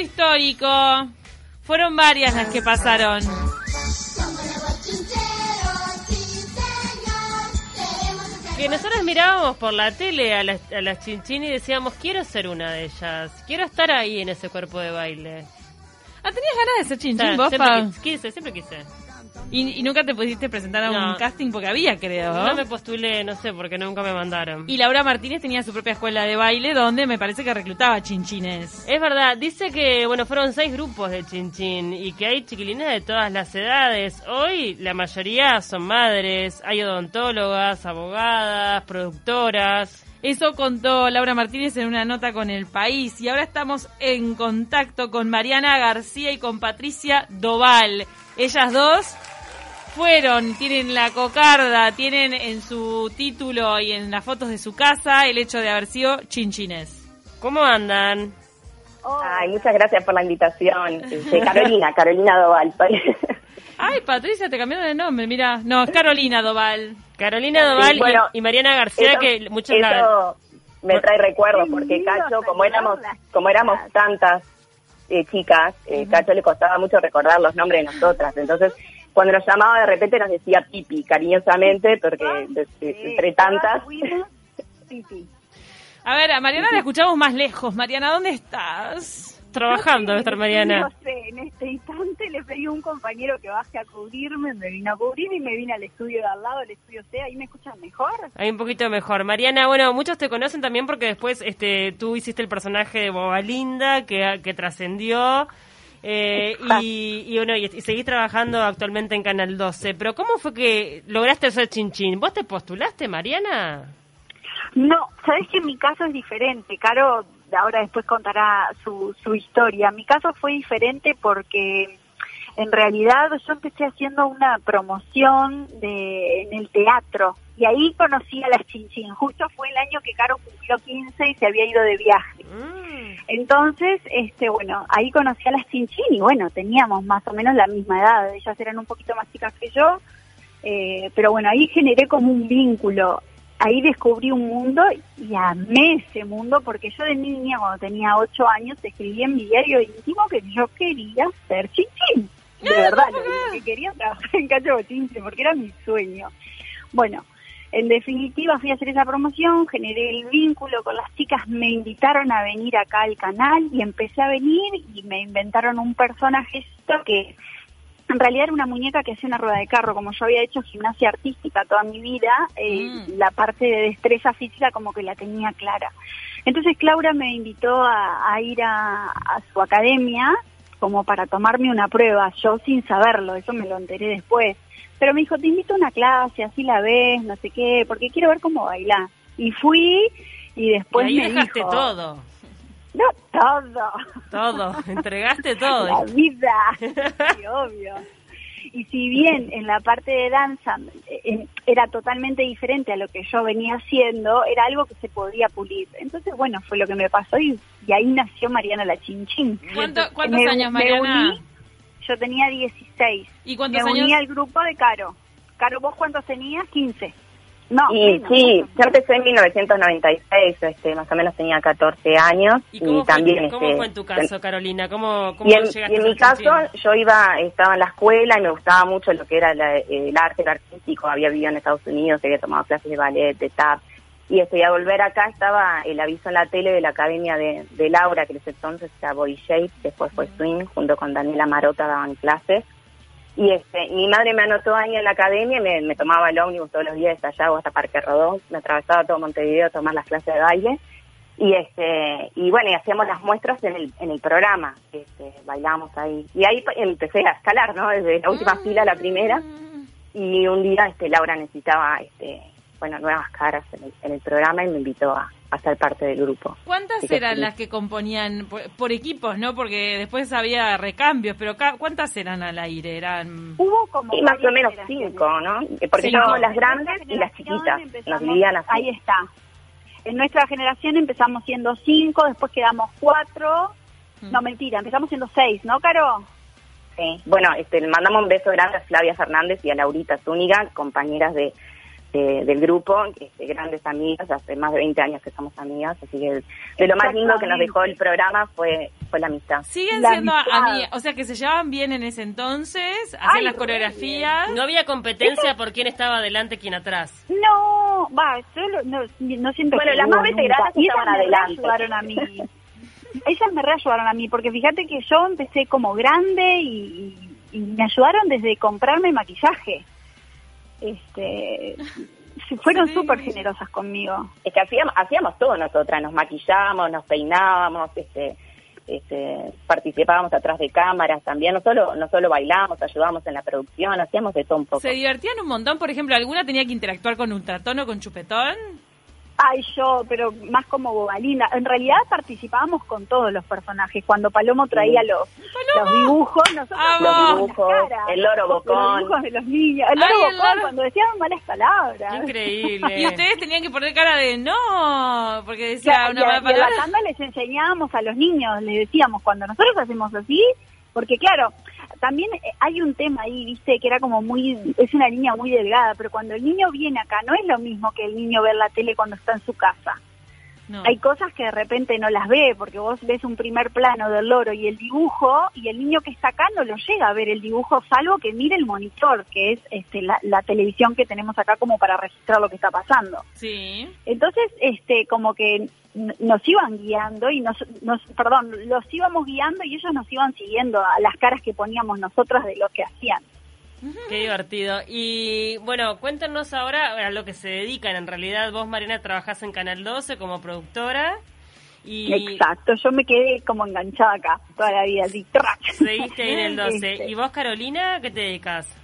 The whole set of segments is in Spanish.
momento histórico. Fueron varias las que pasaron. Que nosotros mirábamos por la tele a las, a las chinchín y decíamos, quiero ser una de ellas. Quiero estar ahí en ese cuerpo de baile. Ah, ¿tenías ganas de ser O chinchín sea, vos, siempre Pa? quise, siempre quise. Y, y nunca te pudiste presentar a un casting porque había, creo. No me postulé, no sé, porque nunca me mandaron. Y Laura Martínez tenía su propia escuela de baile donde me parece que reclutaba chinchines. Es verdad, dice que, bueno, fueron seis grupos de Chinchín y que hay chiquilines de todas las edades. Hoy la mayoría son madres, hay odontólogas, abogadas, productoras. Eso contó Laura Martínez en una nota con El País. Y ahora estamos en contacto con Mariana García y con Patricia Doval. Ellas dos fueron, tienen la cocarda, tienen en su título y en las fotos de su casa el hecho de haber sido chinchines. ¿Cómo andan? Ay, muchas gracias por la invitación. Este, Carolina, Carolina Doval. Ay, Patricia, te cambiaron de nombre, mira. No, es Carolina Doval. Carolina Doval y- bueno, y, Mariana García, Eso- que muchos la... eso me trae recuerdos porque Cacho, como éramos, como éramos tantas eh, chicas, eh, Cacho le costaba mucho recordar los nombres de nosotras. Entonces, cuando nos llamaba de repente nos decía Pipi, cariñosamente, porque Sí, entre tantas. pipí. A ver, a Mariana la escuchamos más lejos. Mariana, ¿dónde estás? Trabajando, estar Mariana. No sé, en este instante le pedí a un compañero que baje a cubrirme, me vino a cubrir y me vine al estudio de al lado, el estudio C, ahí me escuchan mejor. Ahí un poquito mejor. Mariana, bueno, muchos te conocen también porque después este, tú hiciste el personaje de Boba Linda que, que trascendió. Eh, y, y bueno, y, y seguís trabajando actualmente en Canal 12. Pero ¿cómo fue que lograste ser chinchín? ¿Vos te postulaste, Mariana? No, sabes que mi caso es diferente. Caro ahora después contará su, su historia. Mi caso fue diferente porque en realidad yo empecé haciendo una promoción de, en el teatro y ahí conocí a las Chinchín. Justo fue el año que Caro cumplió 15 y se había ido de viaje. Mm. Entonces, este, bueno, ahí conocí a las Chinchín y bueno, teníamos más o menos la misma edad. Ellas eran un poquito más chicas que yo, eh, pero bueno, ahí generé como un vínculo. Ahí descubrí un mundo y amé ese mundo porque yo de niña, cuando tenía ocho años, escribí en mi diario íntimo que yo quería ser chinchín. De verdad, lo que quería trabajar en Cacho Bochinche porque era mi sueño. Bueno, en definitiva fui a hacer esa promoción, generé el vínculo con las chicas, me invitaron a venir acá al canal y empecé a venir y me inventaron un personaje que en realidad era una muñeca que hacía una rueda de carro, como yo había hecho gimnasia artística toda mi vida, eh, Mm. la parte de destreza física como que la tenía clara. Entonces Claura me invitó a, a ir a, a su academia como para tomarme una prueba, yo sin saberlo, eso me lo enteré después. Pero me dijo, te invito a una clase, así la ves, no sé qué, porque quiero ver cómo bailás. Y fui y después y ahí me dejaste dijo, todo. No, todo. Todo. Entregaste todo. La vida, sí, obvio. Y si bien en la parte de danza eh, era totalmente diferente a lo que yo venía haciendo, era algo que se podía pulir. Entonces, bueno, fue lo que me pasó y, y ahí nació Mariana la Chinchín. ¿Cuánto- ¿Cuántos Me- años, Mariana? Yo tenía 16. ¿Y cuántos me años? uní al grupo de Caro. Caro, ¿vos cuántos tenías? 15. No, Y menos, sí, menos. yo empecé en 1996, este, más o menos tenía 14 años. ¿Y cómo, también, fue, cómo este, fue en tu caso, Carolina? ¿Cómo, cómo Y en, llegaste y en a mi caso, yo iba, estaba en la escuela y me gustaba mucho lo que era la- el arte, el artístico. Había vivido en Estados Unidos, había tomado clases de ballet, de tap. Y este, y al volver acá estaba el aviso en la tele de la academia de, de Laura, que en ese entonces era Body Shape, después fue Swing, junto con Daniela Marota daban clases. Y este, mi madre me anotó ahí en la academia me, me tomaba el ómnibus todos los días hasta allá o hasta Parque Rodó. Me atravesaba todo Montevideo a tomar las clases de baile. Y este y bueno, y hacíamos las muestras en el, en el programa. Este, bailábamos ahí. Y ahí empecé a escalar, ¿no? Desde la última fila a la primera. Y un día este Laura necesitaba este bueno, nuevas caras en el, en el programa y me invitó a, a ser parte del grupo. ¿Cuántas Así eran sí. las que componían por, por equipos, no? Porque después había recambios, pero ca- ¿cuántas eran al aire? Eran Hubo como Y más o menos cinco, ¿no? Porque Cinco. estábamos las grandes y las chiquitas. Dividían así. Ahí está. En nuestra generación empezamos siendo cinco, después quedamos cuatro. Mm. No, mentira, empezamos siendo seis, ¿no, Caro? Sí. Bueno, este, le mandamos un beso grande a Flavia Fernández y a Laurita Zúñiga, compañeras de, eh, del grupo, este, grandes amigas, hace más de 20 años que somos amigas, así que de lo más lindo que nos dejó el programa fue fue la amistad. Siguen La siendo amistad. amigas, o sea que se llevaban bien en ese entonces, hacían Ay, las re coreografías. No había competencia por quién estaba adelante, quién atrás. No, va, yo lo- no, no siento Bueno, que las más veteranas estaban adelante. reayudaron a mí. Ellas me reayudaron a mí, porque fíjate que yo empecé como grande y, y me ayudaron desde comprarme maquillaje. Este, fueron Sí. súper generosas conmigo. Es que hacíamos, hacíamos todo nosotras, nos maquillábamos, nos peinábamos, este, este, participábamos atrás de cámaras también, no solo, no solo bailábamos, ayudábamos en la producción, hacíamos de todo un poco. Se divertían un montón, por ejemplo, alguna tenía que interactuar con Ultratón o con Chupetón. Ay, yo, pero más como bobalina. En realidad participábamos con todos los personajes. Cuando Palomo traía los, los dibujos, nosotros Amo. Los poníamos dibujos, caras. el loro Los bocón. dibujos de los niños. El loro Ay, el bocón, loro- cuando decían malas palabras. Increíble. Y ustedes tenían que poner cara de no, porque decía Claro, una y mala y a la palabra. tanda les enseñábamos a los niños, les decíamos, cuando nosotros hacemos así, porque claro, también eh, hay un tema ahí, viste, que era como muy, es una línea muy delgada, pero cuando el niño viene acá, no es lo mismo que el niño ver la tele cuando está en su casa. No. Hay cosas que de repente no las ve, porque vos ves un primer plano del loro y el dibujo, y el niño que está acá no lo llega a ver el dibujo, salvo que mire el monitor, que es este, la, la televisión que tenemos acá como para registrar lo que está pasando. Sí. Entonces, este, como que nos iban guiando y nos, nos, perdón, los íbamos guiando y ellos nos iban siguiendo a las caras que poníamos nosotras de lo que hacían. Qué divertido. Y bueno, cuéntanos ahora a lo que se dedican. En realidad, vos, Mariana, trabajás en Canal 12 como productora. Y Exacto, yo me quedé como enganchada acá toda la vida, así, seguiste ahí en el 12. Este. ¿Y vos, Carolina, qué te dedicas?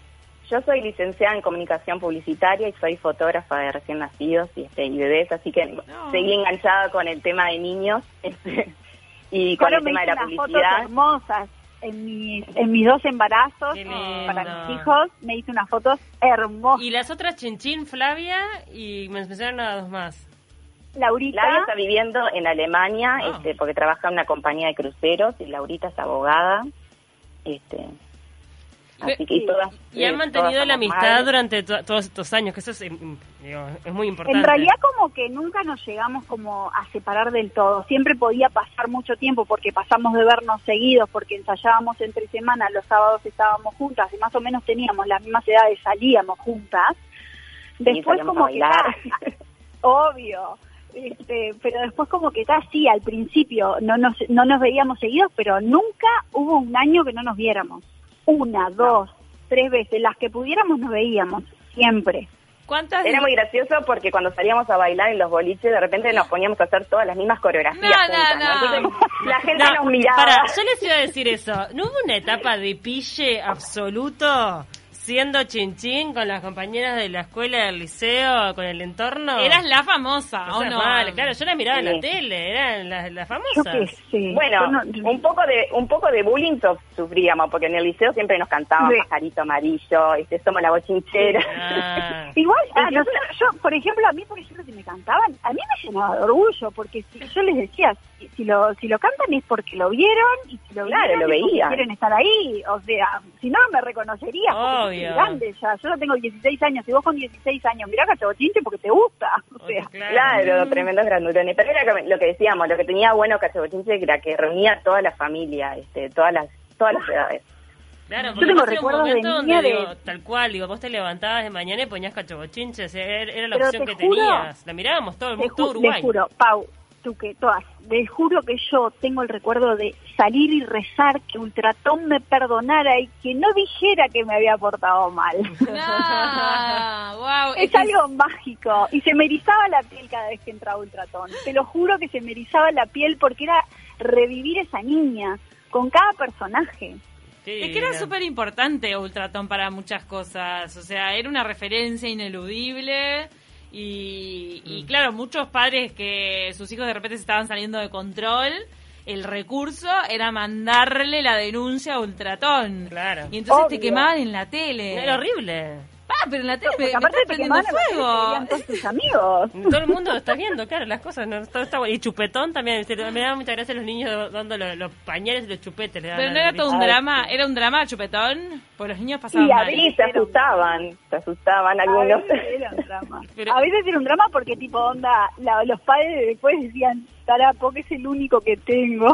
Yo soy licenciada en comunicación publicitaria y soy fotógrafa de recién nacidos y, este, y bebés, así que No. seguí enganchada con el tema de niños este, y con el me tema de hice la unas fotos publicidad. hermosas en mis, en mis dos embarazos para mis hijos, me hice unas fotos hermosas. Y las otras, Chinchín, Flavia, y me mencionaron a dos más. Laurita, Flavia está viviendo en Alemania Ah. este, porque trabaja en una compañía de cruceros y Laurita es abogada. Este, así que y todas, Y han eh, mantenido todas la amistad madres. durante to- todos estos años, que eso es, mm, digo, es muy importante. En realidad como que nunca nos llegamos como a separar del todo. Siempre podía pasar mucho tiempo porque pasamos de vernos seguidos, porque ensayábamos entre semanas, los sábados estábamos juntas y más o menos teníamos las mismas edades, salíamos juntas. Después como que obvio. Este, pero después como que está así, al principio no nos, no nos veíamos seguidos, pero nunca hubo un año que no nos viéramos. Una, dos, tres veces, las que pudiéramos nos veíamos, siempre. ¿Cuántas? Era muy gracioso porque cuando salíamos a bailar en los boliches, de repente nos poníamos a hacer todas las mismas coreografías. No, no, juntas, no. Entonces, la gente No, nos miraba. Para, yo les iba a decir eso. ¿No hubo una etapa de pille absoluto siendo chinchín con las compañeras de la escuela, del liceo, con el entorno? Eras la famosa, ¿o no? mal, claro, yo la miraba en la tele, eran las, Yo famosas. Bueno, yo no- un poco de un poco de bullying sufríamos porque en el liceo siempre nos cantaban Sí. pajarito amarillo, este somos la bochinchera. Ah. Igual, a Incluso- nosotros- yo, por ejemplo, a mí, por ejemplo, si me cantaban, a mí me llenaba de orgullo, porque si, yo les decía, si, si lo si lo cantan es porque lo vieron, y si lo Claro, vieron lo veían. quieren estar ahí, o sea, si no, me reconocería, porque grande ya, yo no tengo 16 años, y vos con 16 años, mirá Cachabochinche porque te gusta, o sea, Claro, tremendos grandulones. Pero era lo que decíamos, lo que tenía bueno Cachabochinche era que reunía a toda la familia, este, todas las todas las edades. Claro, Yo porque tengo vos era un de momento donde, de- digo, tal cual, digo, vos te levantabas de mañana y ponías cachobochinche, o sea, era, era la Pero opción te que juro- tenías. La mirábamos todo el Te, mundo, todo Uruguay. te juro, Pau, tú que todas, les juro que yo tengo el recuerdo de salir y rezar que Ultratón me perdonara y que no dijera que me había portado mal. No, wow. Es algo mágico y se me erizaba la piel cada vez que entraba Ultratón. Te lo juro que se me erizaba la piel porque era revivir esa niña con cada personaje. Es que era súper importante Ultratón para muchas cosas. O sea, era una referencia ineludible. Y, y Mm. claro, muchos padres que sus hijos de repente se estaban saliendo de control, el recurso era mandarle la denuncia a Ultratón. Claro. Y entonces te quemaban en la tele. Era horrible. Ah, pero en la tele me, Porque me aparte estás te prendiendo fuego. todos tus amigos. Todo el mundo está viendo, claro, las cosas. No, Todo está bueno. Y chupetón también. Me da mucha gracia los niños dando los, los pañales y los chupetes. le dan Pero no era todo un drama, era un drama chupetón, porque los niños pasaban Y a veces- se asustaban, se asustaban algunos. A veces era un drama. Pero- A veces era un drama porque tipo onda, la- los padres después decían, Tarapo, que es el único que tengo.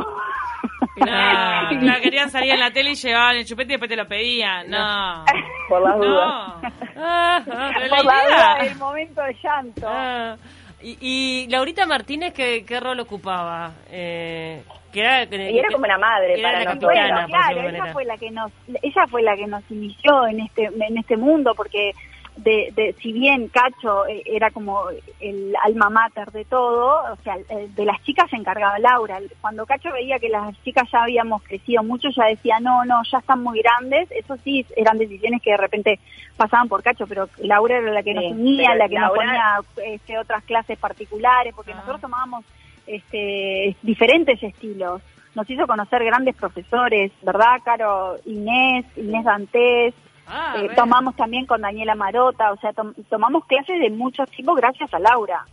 No, no, querían salir en la tele y llevaban el chupete y después te lo pedían. No. Por las dudas. Ah, ah, Pero la Por la idea- duda del momento de llanto. ah. Y, y Laurita Martínez, ¿qué, qué rol ocupaba? Eh, que era, Y era como una madre Era para la nosotros. Bueno, claro, ella manera. fue la que nos, ella fue la que nos inició en este, en este mundo, porque de, de, si bien Cacho eh, era como el alma mater de todo, o sea, de las chicas se encargaba Laura. Cuando Cacho veía que las chicas ya habíamos crecido mucho, ya decía, no, no, ya están muy grandes. Eso sí, eran decisiones que de repente pasaban por Cacho, pero Laura era la que nos unía, la que Laura- nos ponía este, otras clases particulares, porque Ah. nosotros tomábamos este, diferentes estilos. Nos hizo conocer grandes profesores, ¿verdad, Caro? Inés, Inés Dantes, Ah, eh, tomamos también con Daniela Marota, o sea, tom- tomamos clases de muchos tipos gracias a Laura.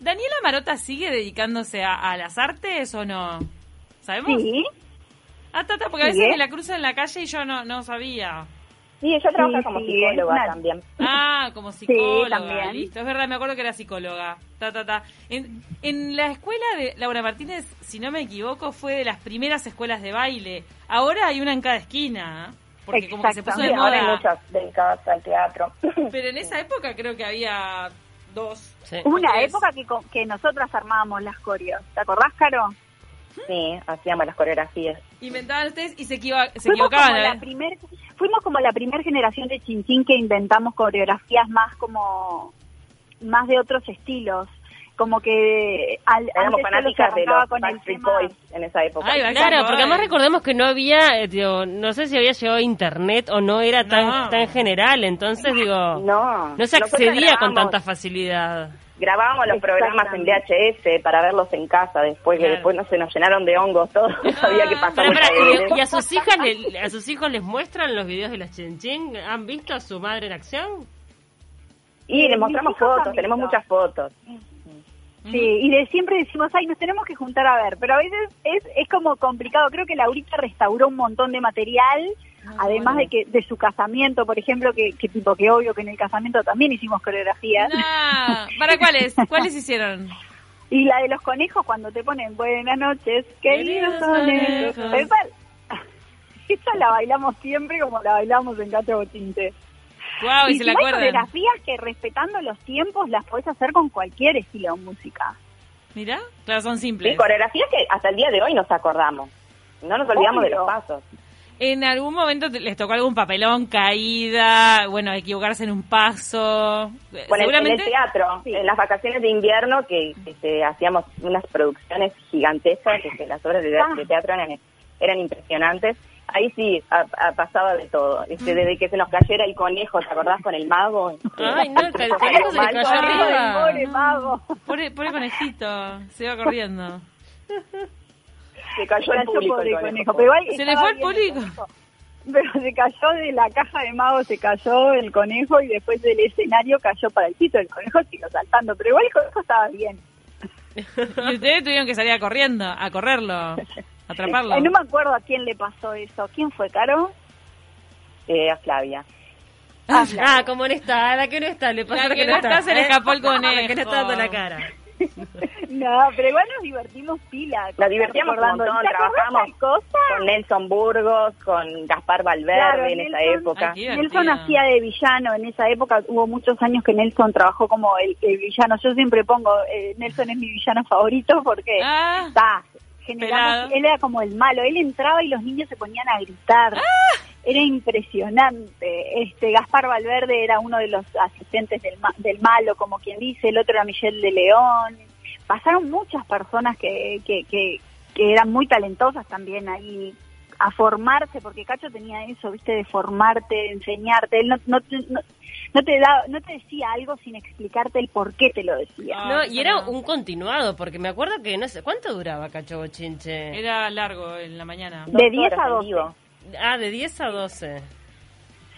¿Daniela Marota sigue dedicándose a, a las artes o no? ¿Sabemos? Sí, Ah, tata, porque a veces me la cruzo en la calle y yo no, no sabía. Sí, ella trabaja Sí, como sí, psicóloga una- también. Ah, como psicóloga, también. listo. Es verdad, me acuerdo que era psicóloga. Ta, ta, ta. En, en la escuela de Laura Martínez, si no me equivoco, fue de las primeras escuelas de baile. Ahora hay una en cada esquina. Porque como que se puso de Sí, ahora hay moda. muchas dedicadas al teatro. Pero en esa época creo que había dos. Sí. una Porque es- época que, que nosotras armábamos las coreos. ¿Te acordás, Caro? Sí, hacíamos las coreografías. Inventaban ustedes y se, equivo- se Fuimos equivocaban. como, ¿eh? la primer, fuimos como la primer generación de Chinchín que inventamos coreografías más como más de otros estilos. Como que al, Éramos fanáticas de los con el Backstreet Boys en esa época. Ay, Claro, porque además recordemos que no había, eh, digo, no sé si había llegado internet o no era tan, No. tan general, entonces digo, No, no se accedía con tanta facilidad. Grabábamos los programas en VHS para verlos en casa después, que después no se nos llenaron de hongos todos. Que Pero, mucha pará, evidencia. y, y a sus hijas le- a sus hijos les muestran los videos de las Chinchín? ¿Han visto a su madre en acción? Y les mostramos fotos, tenemos muchas fotos. Sí, y de siempre decimos, ay, nos tenemos que juntar a ver, pero a veces es, es como complicado. Creo que Laurita restauró un montón de material, además de que de su casamiento, por ejemplo, que, que tipo que obvio que en el casamiento también hicimos coreografías. Nah. ¿Para cuáles? ¿Cuáles hicieron? Y la de los conejos cuando te ponen buenas noches, queridos conejos. Esa, esa la bailamos siempre como la bailamos en Cacho Bochinte. Wow, y, y se la hay coreografías que respetando los tiempos las podés hacer con cualquier estilo de música. Mira, claro, son Sí, simples. coreografías que hasta el día de hoy nos acordamos. No nos olvidamos de los pasos. ¿En algún momento les tocó algún papelón, caída, bueno, equivocarse en un paso? Bueno, en- el teatro, Sí. en las vacaciones de invierno, que, este, hacíamos unas producciones gigantescas, que, que las obras de, de teatro eran, eran impresionantes. Ahí sí a- a- pasaba de todo. Este, desde que se nos cayera el conejo, ¿te acordás con el mago? Ay, no, el conejo se le cayó Ay, arriba. pobre mago. Pobre, pobre conejito, se iba corriendo. Se cayó el público el conejo, conejo. pero igual Se le fue el público. Pero se cayó de la caja de mago, se cayó el conejo y después del escenario cayó para el sitio. El conejo siguió saltando, pero igual el conejo estaba bien. Y ustedes tuvieron que salir a corriendo, a correrlo, atraparlo. No me acuerdo a quién le pasó eso. ¿Quién fue, Caro? Eh, a Flavia. Ah, como no está, a la que no está, le pasó La la que no está, se le escapó el La que conejo. no está dando la cara. No, pero igual nos divertimos pila. Nos divertíamos un montón, ¿Te acordás trabajamos con Nelson Burgos, con Gaspar Valverde Claro, en esa época. Ay. Nelson hacía de villano en esa época. Hubo muchos años que Nelson trabajó como el, el villano. Yo siempre pongo, eh, Nelson es mi villano favorito porque Ah, está. Generamos- él era como el malo. Él entraba y los niños se ponían a gritar. Ah. Era impresionante. Este Gaspar Valverde era uno de los asistentes del, ma- del malo, como quien dice. El otro era Michelle de León. Pasaron muchas personas que, que, que, que eran muy talentosas también ahí a formarse, porque Cacho tenía eso, viste, de formarte, de enseñarte. Él no, no, no, no te da, no te decía algo sin explicarte el por qué te lo decía. Ah, No, y era no. un continuado, porque me acuerdo que no sé, ¿cuánto duraba Cacho Bochinche? era largo en la mañana. De Dos 10 horas a en 12. vivo. Ah, de 10 a 12.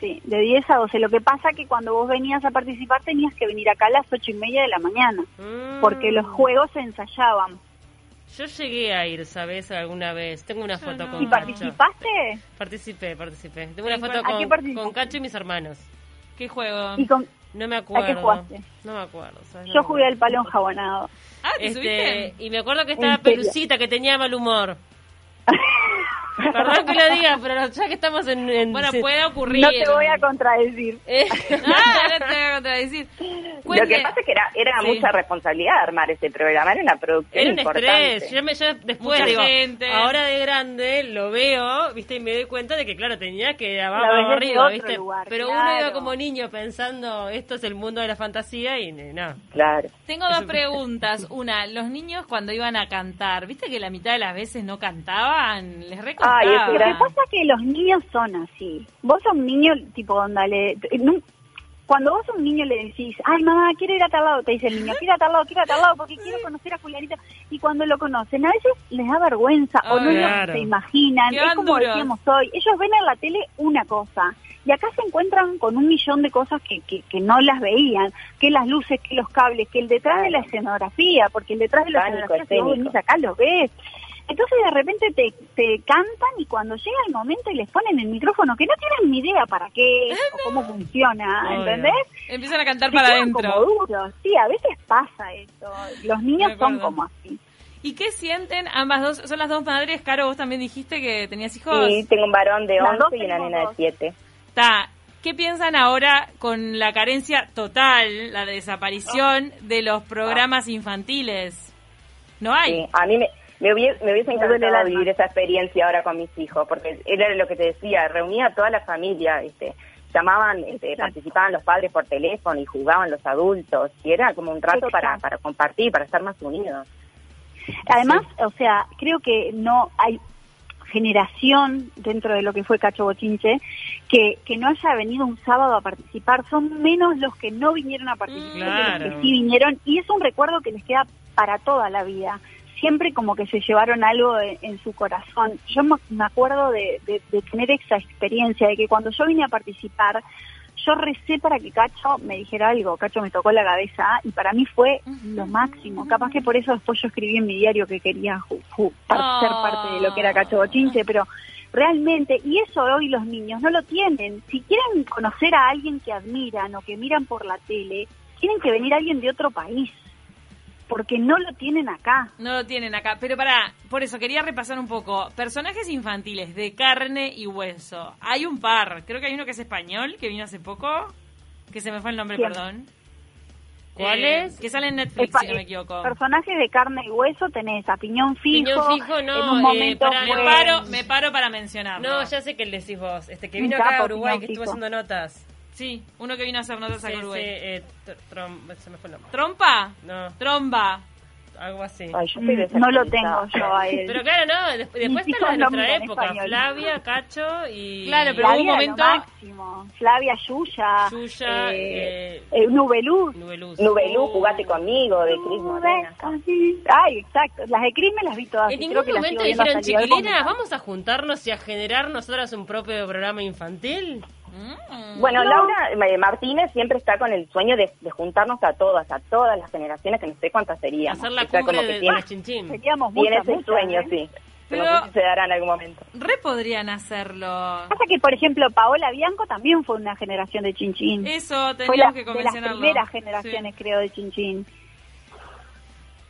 Sí, de 10 a 12. Lo que pasa que cuando vos venías a participar tenías que venir acá a las ocho y media de la mañana, Mm. porque los juegos se ensayaban. Yo llegué a ir, ¿sabes? Alguna vez. Tengo una foto no. con ¿Y Cacho. participaste? Participé, participé. Tengo una ¿En foto con, con Cacho y mis hermanos. ¿Qué juego? Y con, No me acuerdo. jugaste? No me acuerdo. yo jugué al palo enjabonado. Ah, ¿te Este, subiste? y me acuerdo que estaba. Pelucita, que tenía mal humor. Perdón que lo diga, pero ya que estamos en... en- Bueno, sí. puede ocurrir. No te voy a contradecir. Eh, Ah, no te voy a contradecir. Lo que pasa es que era, era Sí. mucha responsabilidad armar ese programa, era una producción Era un importante. estrés. Yo, me, yo después Mucha digo, gente. ahora de grande lo veo, viste, y me doy cuenta de que, claro, tenía que abajo arriba, otro viste. lugar, Pero uno iba como niño pensando, esto es el mundo de la fantasía y no. Claro. Tengo dos preguntas. Una, los niños cuando iban a cantar, ¿viste que la mitad de las veces no cantaban? Les Ay, Lo que pasa es que los niños son así. Vos sos un niño, tipo, onda, le, cuando vos a un niño le decís, ay mamá, quiero ir a tal lado, te dice el niño, quiero ir a tal lado, quiero ir a tal lado, porque quiero conocer a fulanito. Y cuando lo conocen, a veces les da vergüenza o no claro. lo se imaginan. Qué Es como decíamos hoy, ellos ven en la tele una cosa. Y acá se encuentran con un millón de cosas que, que, que no las veían, que las luces, que los cables, que el detrás de la escenografía, porque el detrás de la Pánico escenografía, si vos escénico. venís acá lo ves. Entonces de repente te, te cantan y cuando llega el momento y les ponen el micrófono, que no tienen ni idea para qué es o cómo funciona, Obvio. ¿entendés? Empiezan a cantar Se para adentro. como duros. Sí, a veces pasa eso. Los niños son como así. ¿Y qué sienten ambas dos? Son las dos madres. Caro, vos también dijiste que tenías hijos. Sí, tengo un varón de Las dos 11 y una nena de dos. 7. Está. ¿Qué piensan ahora con la carencia total, la desaparición de los programas infantiles? No hay. Sí, a mí me, me, hubiese, me hubiese encantado vivir esa experiencia ahora con mis hijos, porque era lo que te decía, reunía a toda la familia, ¿viste? llamaban, este, participaban los padres por teléfono y jugaban los adultos, y era como un rato para, Exacto. para compartir, para estar más unidos. Además, o sea, creo que no hay generación dentro de lo que fue Cacho Bochinche que, que no haya venido un sábado a participar. Son menos los que no vinieron a participar que los que sí vinieron. Y es un recuerdo que les queda para toda la vida. Siempre como que se llevaron algo en, en su corazón. Yo me acuerdo de, de- de tener esa experiencia, de que cuando yo vine a participar, yo recé para que Cacho me dijera algo. Cacho me tocó la cabeza y para mí fue lo máximo. Capaz que por eso después yo escribí en mi diario que quería ju- ju- par- ser parte de lo que era Cacho Bochinche, pero realmente, y eso hoy los niños no lo tienen. Si quieren conocer a alguien que admiran o que miran por la tele, tienen que venir alguien de otro país, porque no lo tienen acá. No lo tienen acá. Pero para, por eso quería repasar un poco. Personajes infantiles de carne y hueso. Hay un par. Creo que hay uno que es español, que vino hace poco. Que se me fue el nombre, ¿Quién? perdón. ¿Cuál Eh, es? Que sale en Netflix, si no me equivoco. Personajes de carne y hueso tenés a Piñón Fijo. Piñón Fijo, no, en un eh, momento Me paro, me paro para mencionarlo. No, ya sé que le decís vos. Este, que vino acá a Uruguay, Piñón que estuvo Fijo. haciendo notas. Sí, uno que vino a hacer notas Sí, a sí, Uruguay. eh, trom- se me fue el nombre. ¿Trompa? No, Tromba. algo así. Ay, yo Mm, No lo tengo yo a él. Pero claro, no, des- después Mis están las de nuestra época. español. Flavia, Cacho y... Claro, pero hubo un Flavia, momento- lo máximo. Flavia Yuya. Yuya, eh, eh, eh, Nubeluz. Nubeluz. Nubelú, Uh. jugate conmigo, de Cris Morena. Ay, exacto. Las de Cris me las vi todas. En ningún momento dijeron, de chiquilinas, vamos a juntarnos y a generar nosotras un propio programa infantil. Mm. Bueno, No. Laura eh, Martínez siempre está con el sueño de, de juntarnos a todas, a todas las generaciones, que no sé cuántas serían. Hacer la cumbre de, de las chinchín. Seríamos Tiene muchas, ese muchas, sueño, ¿eh? sí. Pero- No sé si se dará en algún momento. Re podrían hacerlo. Pasa que, por ejemplo, Paola Bianco también fue una generación de Chinchín. Eso, fue teníamos la, que de las primeras generaciones, creo, de Chinchín.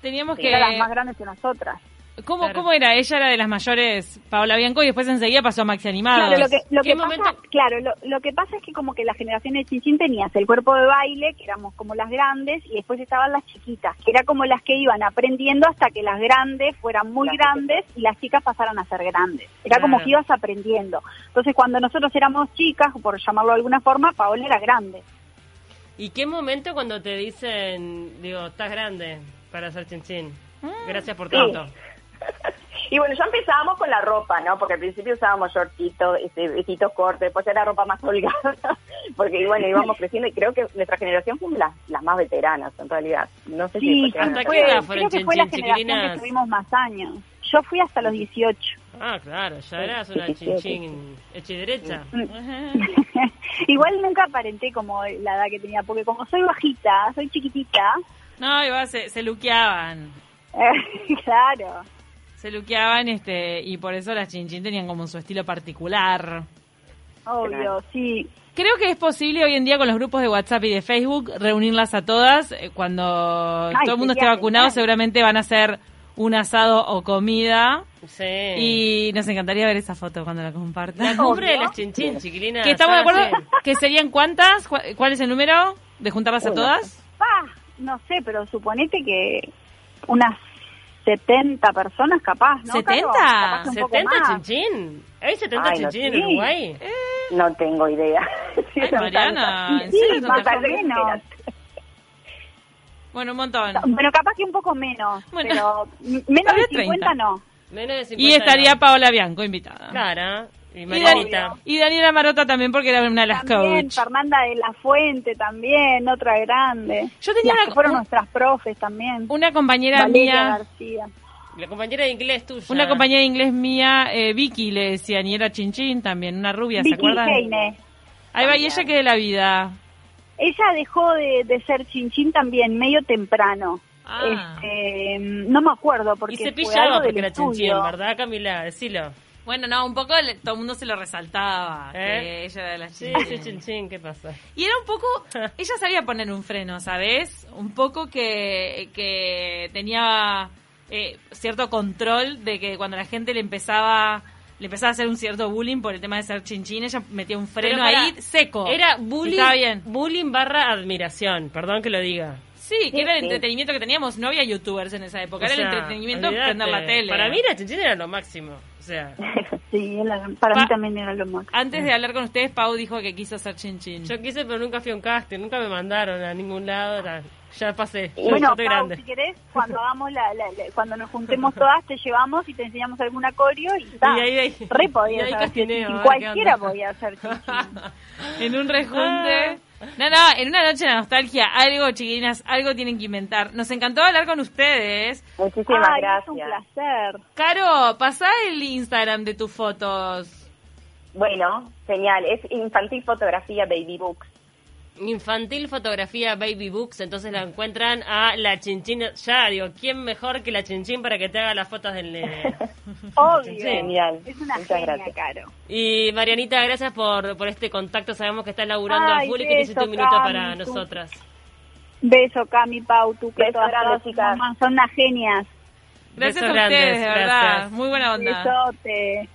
Teníamos Sí, que... Era las más grandes que nosotras. ¿Cómo, Claro. ¿Cómo era? Ella era de las mayores, Paola Bianco, y después enseguida pasó a Maxi Animados. Claro, lo que, lo ¿Qué que pasa, claro, lo, lo que pasa es que como que la generación de Chinchín tenías el cuerpo de baile, que éramos como las grandes, y después estaban las chiquitas, que era como las que iban aprendiendo hasta que las grandes fueran muy Las grandes y las chicas pasaran a ser grandes. Era como que ibas aprendiendo. Entonces cuando nosotros éramos chicas, por llamarlo de alguna forma, Paola era grande. ¿Y qué momento cuando te dicen, digo, estás grande para hacer chinchín? Gracias por Sí. Y bueno, ya empezábamos con la ropa, ¿no? Porque al principio usábamos shortitos, este, vestidos cortos, después era ropa más holgada, porque bueno, íbamos creciendo y creo que nuestra generación fue las, las más veteranas, en realidad. No sé si Sí, llegaron ¿hasta edad creo fueron que fue la generación chiquilinas? que tuvimos más años. Yo fui hasta los 18. Ah, claro, ya eras una 17. chinchín hecha y derecha. Igual nunca aparenté como la edad que tenía, porque como soy bajita, soy chiquitita, No, iba, se, se luqueaban. claro. Se luqueaban este, y por eso las chinchín tenían como su estilo particular. Obvio, sí. Creo que es posible hoy en día con los grupos de WhatsApp y de Facebook reunirlas a todas. Eh, Cuando todo el mundo esté vacunado genial. seguramente van a hacer un asado o comida. Sí. Y nos encantaría ver esa foto cuando la compartan. La cumbre de las chinchín, chiquilina. Que estamos de acuerdo que serían cuántas, ¿Cu- ¿cuál es el número de juntarlas a todas? Pa, no sé, pero suponete que unas 70 personas capaz, ¿no? ¿70? Caro? Capaz que un poco ¿70 más. chinchín? ¿Hay 70 Ay, no, chinchín en sí. Uruguay? No tengo idea. Sí, Ay, Mariana. ¿en Sí, serio más menos. Bueno, un montón. Bueno, capaz que un poco menos, Bueno. pero menos de Tal vez 50 30. no. Menos de 50 Y estaría no. Paola Bianco invitada. Clara. Y Marianita. Daniela Marota también porque era una de las También coach. Fernanda de la Fuente también, otra grande. Yo tenía Las una- que fueron un- nuestras profes también. Una compañera Valeria mía, García. La compañera de inglés tuya. una compañera de inglés mía, eh, Vicky le decían, y era Chinchín también, una rubia, ¿se Vicky acuerdan? Heine. Ahí va, y ella que de la vida. Ella dejó de, de ser chinchín también medio temprano. Ah. Este, no me acuerdo porque Y se fue pillaba algo porque era chinchín. ¿verdad, Camila? Decilo. Bueno, no, un poco le- todo el mundo se lo resaltaba, ¿Eh? ella era la Sí, Chinchín. sí, ¿qué pasa? Y era un poco, ella sabía poner un freno, ¿sabes? Un poco que, que tenía eh, cierto control de que cuando la gente le empezaba le empezaba a hacer un cierto bullying por el tema de ser chinchín, ella metía un freno Pero pará, ahí seco. Era bullying, bien. bullying barra admiración, perdón que lo diga. Sí, que era el entretenimiento que teníamos. No había youtubers en esa época, O era el entretenimiento olvídate. prender la tele. Para mí la chinchín era lo máximo. Sea, Sí, la- para Pa- mí también era lo más. Antes de hablar con ustedes, Pau dijo que quiso ser chinchín. yo quise pero nunca fui a un casting, nunca me mandaron a ningún lado. era- ya pasé, Bueno, estoy Pau, grande. si querés, cuando hagamos la, la- la- cuando nos juntemos todas, te llevamos y te enseñamos alguna coreo y está. Y ahí- ahí- Re y podías ahí haber castineo, sido a ver chinchín. qué Cualquiera podía ser chinchín. En un Ah. rejunte. No, no, en una noche de nostalgia, algo, chiquilinas, algo tienen que inventar. Nos encantó hablar con ustedes. Muchísimas Ay, gracias. es un placer. Caro, pasá el Instagram de tus fotos. Bueno, genial. Es infantil fotografía Baby Books. Infantil fotografía Baby Books, entonces la encuentran a la chinchín. Ya digo, ¿quién mejor que la chinchín para que te haga las fotos del nene? Obvio. Genial. Es una Muchas genia, gracias. Caro. Y Marianita, gracias por, por este contacto. Sabemos que estás laburando Ay, a full y que hiciste un beso, minuto para tú. nosotras. Beso, Cami, Pau, tú que Beso todas, chicas. son unas genias. Gracias Besos a ustedes, grandes, de verdad. gracias. Muy buena onda. Besote.